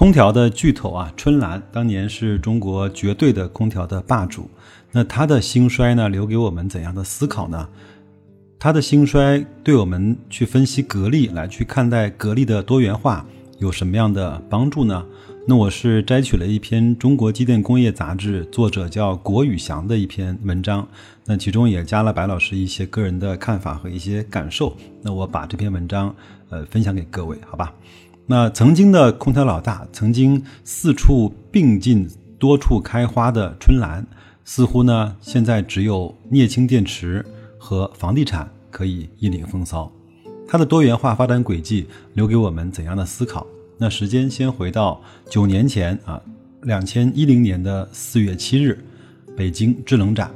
空调的巨头啊，春兰当年是中国绝对的空调的霸主。那它的兴衰呢，留给我们怎样的思考呢？它的兴衰对我们去分析格力，来去看待格力的多元化有什么样的帮助呢？那我是摘取了一篇《中国机电工业杂志》作者叫国宇翔的一篇文章，那其中也加了白老师一些个人的看法和一些感受。那我把这篇文章呃分享给各位，好吧？那曾经的空调老大，曾经四处并进、多处开花的春兰。似乎呢，现在只有镍氢电池和房地产可以引领风骚。它的多元化发展轨迹留给我们怎样的思考？那时间先回到九年前啊，两千一零年的四月七日，北京制冷展，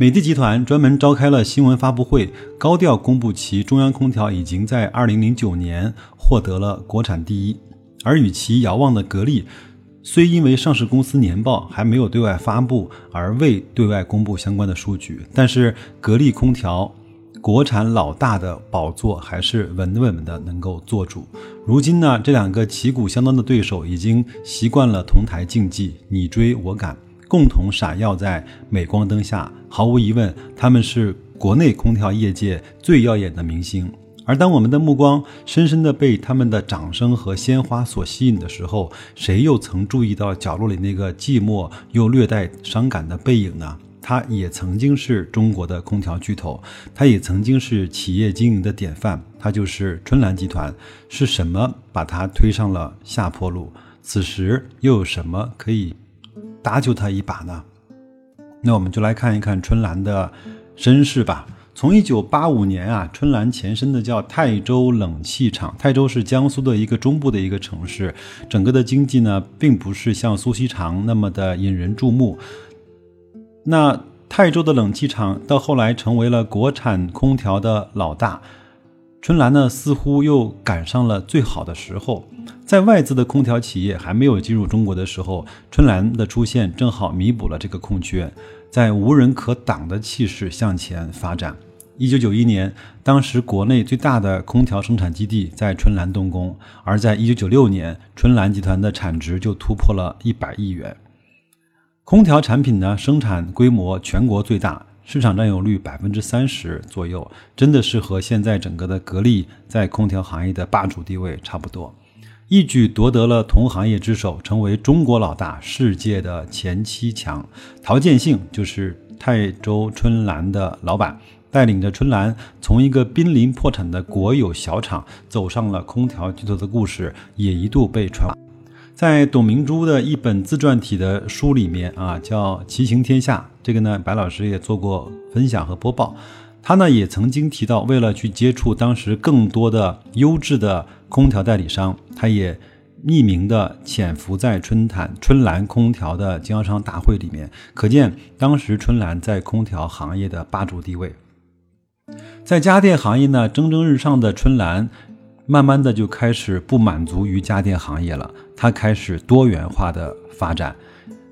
美的集团专门召开了新闻发布会，高调公布其中央空调已经在二零零九年获得了国产第一，而与其遥望的格力。虽因为上市公司年报还没有对外发布而未对外公布相关的数据，但是格力空调国产老大的宝座还是稳稳的能够做主。如今呢，这两个旗鼓相当的对手已经习惯了同台竞技，你追我赶，共同闪耀在镁光灯下。毫无疑问，他们是国内空调业界最耀眼的明星。而当我们的目光深深地被他们的掌声和鲜花所吸引的时候，谁又曾注意到角落里那个寂寞又略带伤感的背影呢？他也曾经是中国的空调巨头，他也曾经是企业经营的典范，他就是春兰集团。是什么把他推上了下坡路？此时又有什么可以搭救他一把呢？那我们就来看一看春兰的身世吧。从一九八五年啊，春兰前身的叫泰州冷气厂。泰州是江苏的一个中部的一个城市，整个的经济呢，并不是像苏锡常那么的引人注目。那泰州的冷气厂到后来成为了国产空调的老大，春兰呢，似乎又赶上了最好的时候。在外资的空调企业还没有进入中国的时候，春兰的出现正好弥补了这个空缺，在无人可挡的气势向前发展。一九九一年，当时国内最大的空调生产基地在春兰动工，而在一九九六年，春兰集团的产值就突破了一百亿元。空调产品呢，生产规模全国最大，市场占有率百分之三十左右，真的是和现在整个的格力在空调行业的霸主地位差不多，一举夺得了同行业之首，成为中国老大，世界的前七强。陶建兴就是泰州春兰的老板。带领着春兰从一个濒临破产的国有小厂走上了空调巨头的故事，也一度被传。在董明珠的一本自传体的书里面啊，叫《骑行天下》，这个呢，白老师也做过分享和播报。他呢也曾经提到，为了去接触当时更多的优质的空调代理商，他也匿名的潜伏在春坦春兰空调的经销商大会里面，可见当时春兰在空调行业的霸主地位。在家电行业呢，蒸蒸日上的春兰，慢慢的就开始不满足于家电行业了，它开始多元化的发展。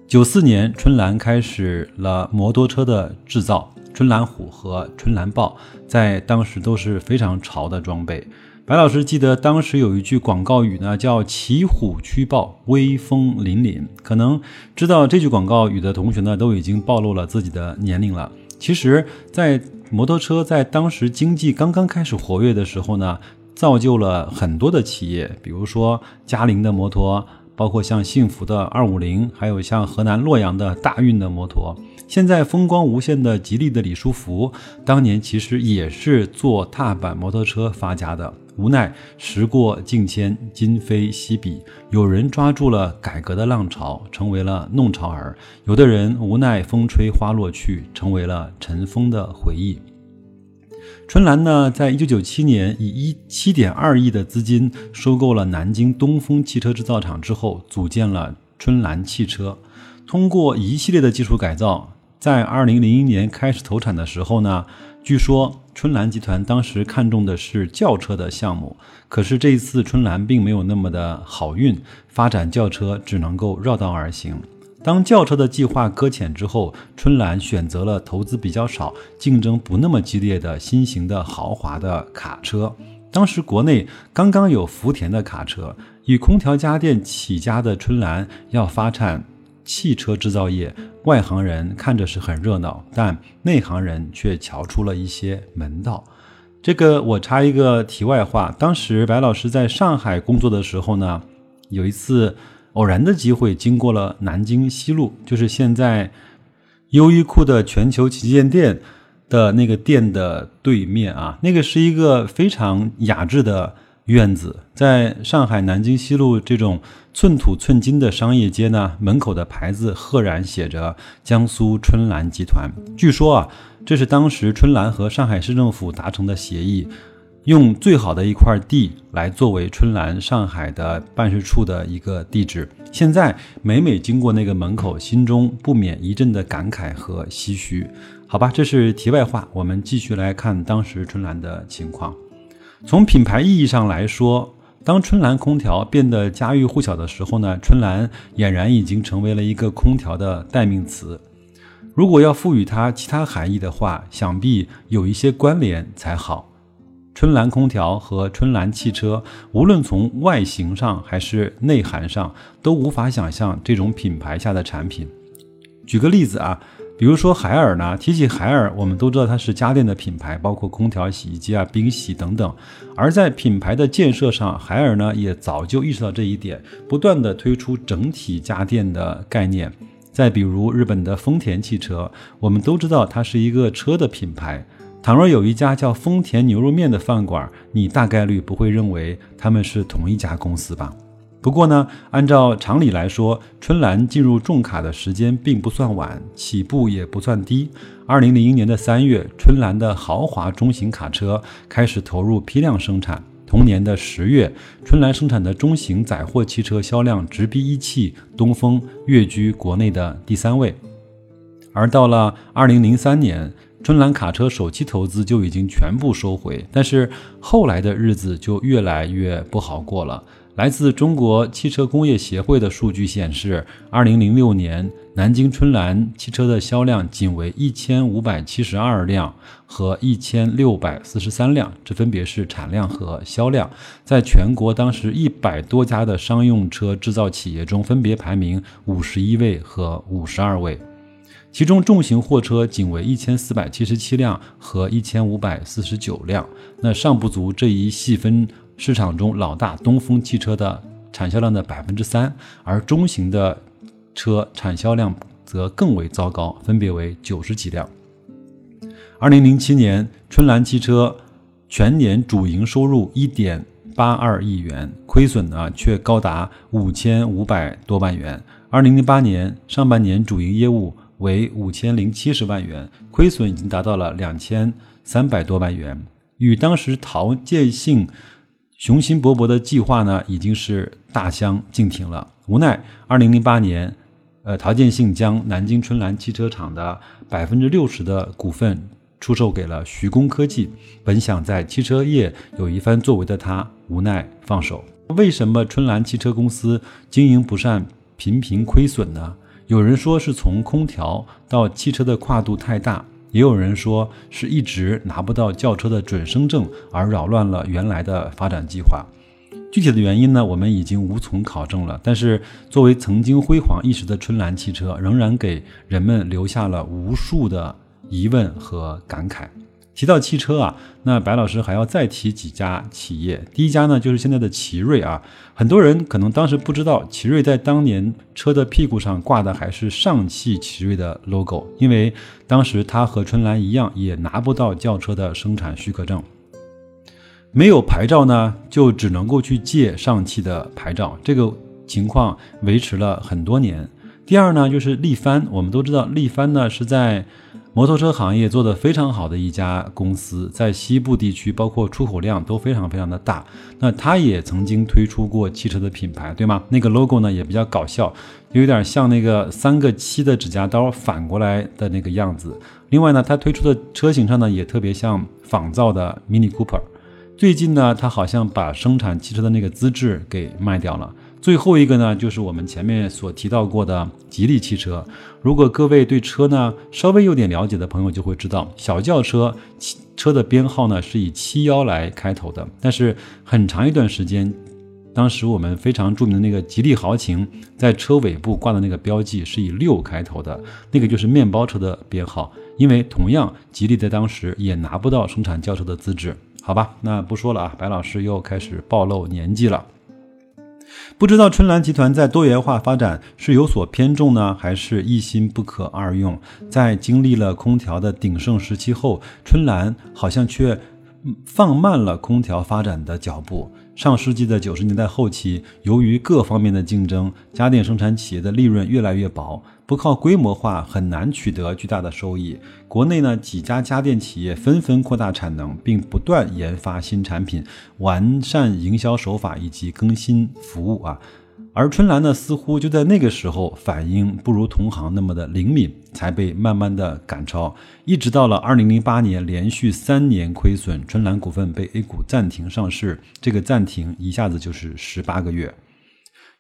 九四年，春兰开始了摩托车的制造，春兰虎和春兰豹在当时都是非常潮的装备。白老师记得当时有一句广告语呢，叫“骑虎驱豹，威风凛凛”。可能知道这句广告语的同学呢，都已经暴露了自己的年龄了。其实，在摩托车在当时经济刚刚开始活跃的时候呢，造就了很多的企业，比如说嘉陵的摩托，包括像幸福的二五零，还有像河南洛阳的大运的摩托。现在风光无限的吉利的李书福，当年其实也是做踏板摩托车发家的。无奈时过境迁，今非昔比。有人抓住了改革的浪潮，成为了弄潮儿；有的人无奈风吹花落去，成为了尘封的回忆。春兰呢，在一九九七年以一七点二亿的资金收购了南京东风汽车制造厂之后，组建了春兰汽车。通过一系列的技术改造，在二零零一年开始投产的时候呢，据说春兰集团当时看中的是轿车的项目，可是这一次春兰并没有那么的好运，发展轿车只能够绕道而行。当轿车的计划搁浅之后，春兰选择了投资比较少、竞争不那么激烈的新型的豪华的卡车。当时国内刚刚有福田的卡车，以空调家电起家的春兰要发展汽车制造业，外行人看着是很热闹，但内行人却瞧出了一些门道。这个我插一个题外话，当时白老师在上海工作的时候呢，有一次。偶然的机会，经过了南京西路，就是现在优衣库的全球旗舰店的那个店的对面啊，那个是一个非常雅致的院子。在上海南京西路这种寸土寸金的商业街呢，门口的牌子赫然写着“江苏春兰集团”。据说啊，这是当时春兰和上海市政府达成的协议。用最好的一块地来作为春兰上海的办事处的一个地址。现在每每经过那个门口，心中不免一阵的感慨和唏嘘。好吧，这是题外话。我们继续来看当时春兰的情况。从品牌意义上来说，当春兰空调变得家喻户晓的时候呢，春兰俨然已经成为了一个空调的代名词。如果要赋予它其他含义的话，想必有一些关联才好。春兰空调和春兰汽车，无论从外形上还是内涵上，都无法想象这种品牌下的产品。举个例子啊，比如说海尔呢，提起海尔，我们都知道它是家电的品牌，包括空调、洗衣机啊、冰洗等等。而在品牌的建设上，海尔呢也早就意识到这一点，不断的推出整体家电的概念。再比如日本的丰田汽车，我们都知道它是一个车的品牌。倘若有一家叫丰田牛肉面的饭馆，你大概率不会认为他们是同一家公司吧？不过呢，按照常理来说，春兰进入重卡的时间并不算晚，起步也不算低。二零零一年的三月，春兰的豪华中型卡车开始投入批量生产。同年的十月，春兰生产的中型载货汽车销量直逼一汽、东风，跃居国内的第三位。而到了二零零三年。春兰卡车首期投资就已经全部收回，但是后来的日子就越来越不好过了。来自中国汽车工业协会的数据显示，二零零六年南京春兰汽车的销量仅为一千五百七十二辆和一千六百四十三辆，这分别是产量和销量，在全国当时一百多家的商用车制造企业中，分别排名五十一位和五十二位。其中重型货车仅为一千四百七十七辆和一千五百四十九辆，那尚不足这一细分市场中老大东风汽车的产销量的百分之三，而中型的车产销量则更为糟糕，分别为九十几辆。二零零七年，春兰汽车全年主营收入一点八二亿元，亏损呢却高达五千五百多万元。二零零八年上半年主营业务。为五千零七十万元，亏损已经达到了两千三百多万元，与当时陶建信雄心勃勃的计划呢，已经是大相径庭了。无奈，二零零八年，呃，陶建信将南京春兰汽车厂的百分之六十的股份出售给了徐工科技。本想在汽车业有一番作为的他，无奈放手。为什么春兰汽车公司经营不善，频频亏损呢？有人说是从空调到汽车的跨度太大，也有人说是一直拿不到轿车的准生证而扰乱了原来的发展计划。具体的原因呢，我们已经无从考证了。但是，作为曾经辉煌一时的春兰汽车，仍然给人们留下了无数的疑问和感慨。提到汽车啊，那白老师还要再提几家企业。第一家呢，就是现在的奇瑞啊。很多人可能当时不知道，奇瑞在当年车的屁股上挂的还是上汽奇瑞的 logo，因为当时它和春兰一样，也拿不到轿车的生产许可证，没有牌照呢，就只能够去借上汽的牌照。这个情况维持了很多年。第二呢，就是力帆，我们都知道力帆呢是在。摩托车行业做得非常好的一家公司，在西部地区，包括出口量都非常非常的大。那它也曾经推出过汽车的品牌，对吗？那个 logo 呢也比较搞笑，有点像那个三个七的指甲刀反过来的那个样子。另外呢，它推出的车型上呢也特别像仿造的 Mini Cooper。最近呢，它好像把生产汽车的那个资质给卖掉了。最后一个呢，就是我们前面所提到过的吉利汽车。如果各位对车呢稍微有点了解的朋友，就会知道小轿车车的编号呢是以七幺来开头的。但是很长一段时间，当时我们非常著名的那个吉利豪情，在车尾部挂的那个标记是以六开头的，那个就是面包车的编号。因为同样，吉利在当时也拿不到生产轿车的资质。好吧，那不说了啊，白老师又开始暴露年纪了。不知道春兰集团在多元化发展是有所偏重呢，还是一心不可二用？在经历了空调的鼎盛时期后，春兰好像却放慢了空调发展的脚步。上世纪的九十年代后期，由于各方面的竞争，家电生产企业的利润越来越薄。不靠规模化很难取得巨大的收益。国内呢几家家电企业纷纷扩大产能，并不断研发新产品、完善营销手法以及更新服务啊。而春兰呢，似乎就在那个时候反应不如同行那么的灵敏，才被慢慢的赶超。一直到了二零零八年，连续三年亏损，春兰股份被 A 股暂停上市。这个暂停一下子就是十八个月。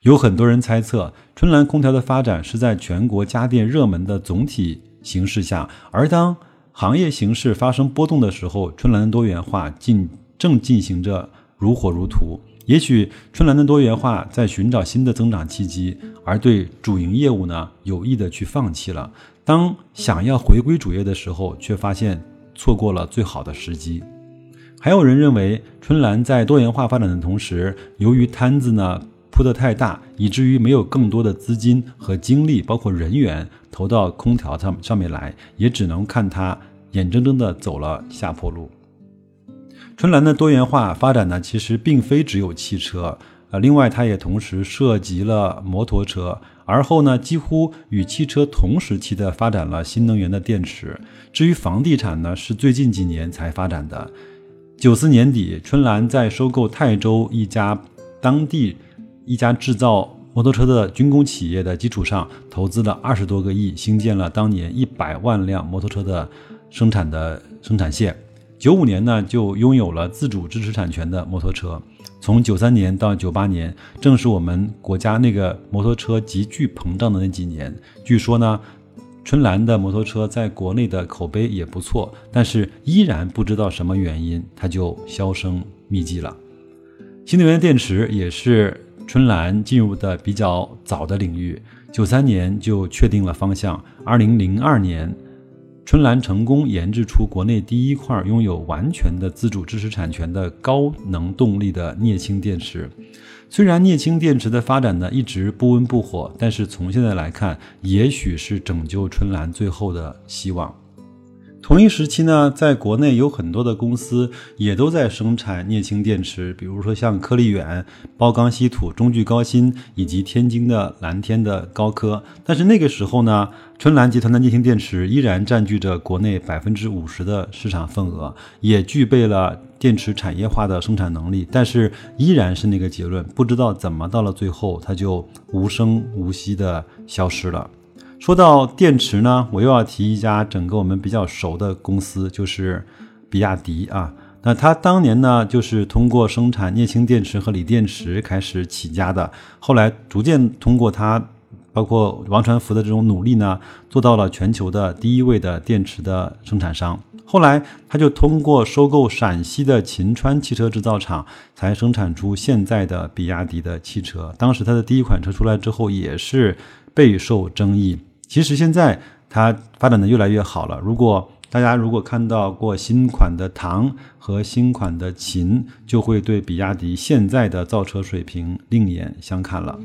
有很多人猜测，春兰空调的发展是在全国家电热门的总体形势下，而当行业形势发生波动的时候，春兰的多元化进正进行着如火如荼。也许春兰的多元化在寻找新的增长契机，而对主营业务呢有意的去放弃了。当想要回归主业的时候，却发现错过了最好的时机。还有人认为，春兰在多元化发展的同时，由于摊子呢。铺得太大，以至于没有更多的资金和精力，包括人员投到空调上上面来，也只能看它眼睁睁地走了下坡路。春兰的多元化发展呢，其实并非只有汽车，呃，另外它也同时涉及了摩托车，而后呢，几乎与汽车同时期的发展了新能源的电池。至于房地产呢，是最近几年才发展的。九四年底，春兰在收购泰州一家当地。一家制造摩托车的军工企业的基础上，投资了二十多个亿，兴建了当年一百万辆摩托车的生产的生产线。九五年呢，就拥有了自主知识产权的摩托车。从九三年到九八年，正是我们国家那个摩托车急剧膨胀的那几年。据说呢，春兰的摩托车在国内的口碑也不错，但是依然不知道什么原因，它就销声匿迹了。新能源电池也是。春兰进入的比较早的领域，九三年就确定了方向。二零零二年，春兰成功研制出国内第一块拥有完全的自主知识产权的高能动力的镍氢电池。虽然镍氢电池的发展呢一直不温不火，但是从现在来看，也许是拯救春兰最后的希望。同一时期呢，在国内有很多的公司也都在生产镍氢电池，比如说像科力远、包钢稀土、中聚高新以及天津的蓝天的高科。但是那个时候呢，春兰集团的镍氢电池依然占据着国内百分之五十的市场份额，也具备了电池产业化的生产能力。但是依然是那个结论，不知道怎么到了最后，它就无声无息的消失了。说到电池呢，我又要提一家整个我们比较熟的公司，就是比亚迪啊。那它当年呢，就是通过生产镍氢电池和锂电池开始起家的，后来逐渐通过它，包括王传福的这种努力呢，做到了全球的第一位的电池的生产商。后来他就通过收购陕西的秦川汽车制造厂，才生产出现在的比亚迪的汽车。当时它的第一款车出来之后，也是备受争议。其实现在它发展的越来越好了。如果大家如果看到过新款的唐和新款的秦，就会对比亚迪现在的造车水平另眼相看了。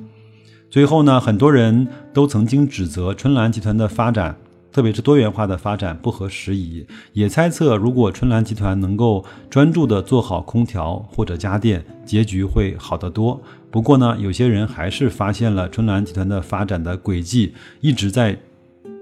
最后呢，很多人都曾经指责春兰集团的发展，特别是多元化的发展不合时宜，也猜测如果春兰集团能够专注的做好空调或者家电，结局会好得多。不过呢，有些人还是发现了春兰集团的发展的轨迹一直在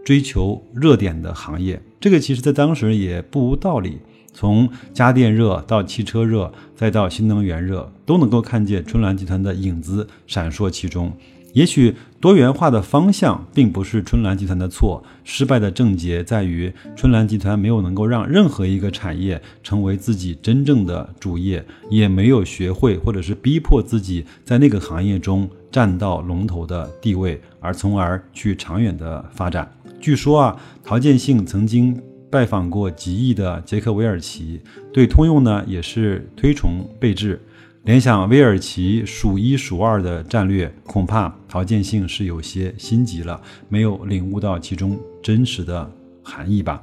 追求热点的行业。这个其实在当时也不无道理。从家电热到汽车热，再到新能源热，都能够看见春兰集团的影子闪烁其中。也许多元化的方向并不是春兰集团的错，失败的症结在于春兰集团没有能够让任何一个产业成为自己真正的主业，也没有学会或者是逼迫自己在那个行业中占到龙头的地位，而从而去长远的发展。据说啊，陶建兴曾经拜访过极易的杰克韦尔奇，对通用呢也是推崇备至。联想威尔奇数一数二的战略，恐怕陶建信是有些心急了，没有领悟到其中真实的含义吧。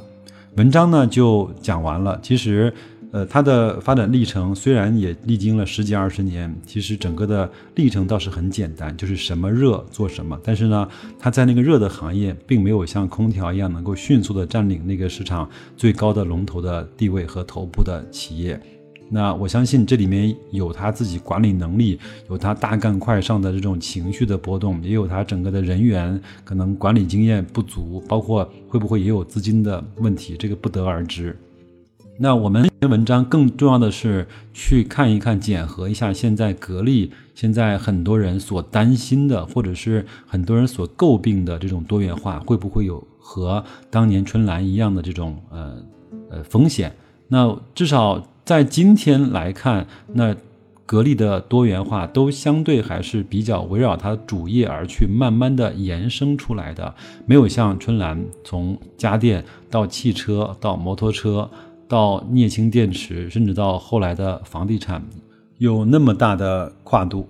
文章呢就讲完了。其实，呃，它的发展历程虽然也历经了十几二十年，其实整个的历程倒是很简单，就是什么热做什么。但是呢，它在那个热的行业，并没有像空调一样能够迅速的占领那个市场最高的龙头的地位和头部的企业。那我相信这里面有他自己管理能力，有他大干快上的这种情绪的波动，也有他整个的人员可能管理经验不足，包括会不会也有资金的问题，这个不得而知。那我们这篇文章更重要的是去看一看，检核一下现在格力现在很多人所担心的，或者是很多人所诟病的这种多元化，会不会有和当年春兰一样的这种呃呃风险？那至少。在今天来看，那格力的多元化都相对还是比较围绕它主业而去慢慢的延伸出来的，没有像春兰从家电到汽车到摩托车到镍氢电池，甚至到后来的房地产有那么大的跨度。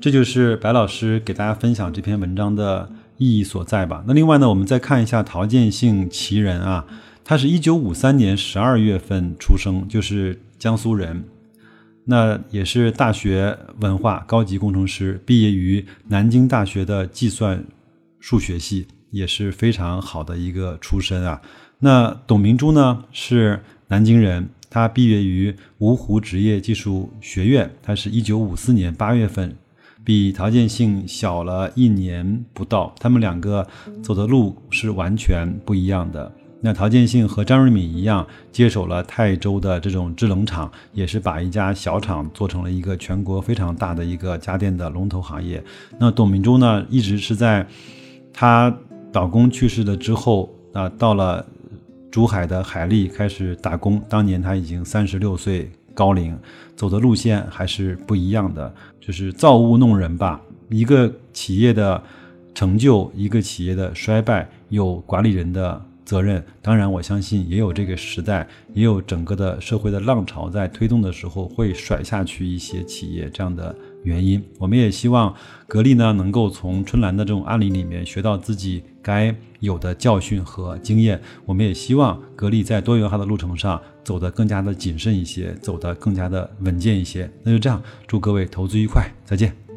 这就是白老师给大家分享这篇文章的意义所在吧。那另外呢，我们再看一下陶建性奇人啊。他是一九五三年十二月份出生，就是江苏人，那也是大学文化高级工程师，毕业于南京大学的计算数学系，也是非常好的一个出身啊。那董明珠呢是南京人，他毕业于芜湖职业技术学院，他是一九五四年八月份，比陶建信小了一年不到，他们两个走的路是完全不一样的。那陶建信和张瑞敏一样，接手了泰州的这种制冷厂，也是把一家小厂做成了一个全国非常大的一个家电的龙头行业。那董明珠呢，一直是在她老公去世了之后啊，到了珠海的海利开始打工。当年她已经三十六岁高龄，走的路线还是不一样的，就是造物弄人吧。一个企业的成就，一个企业的衰败，有管理人的。责任当然，我相信也有这个时代，也有整个的社会的浪潮在推动的时候会甩下去一些企业这样的原因。我们也希望格力呢能够从春兰的这种案例里面学到自己该有的教训和经验。我们也希望格力在多元化的路程上走得更加的谨慎一些，走得更加的稳健一些。那就这样，祝各位投资愉快，再见。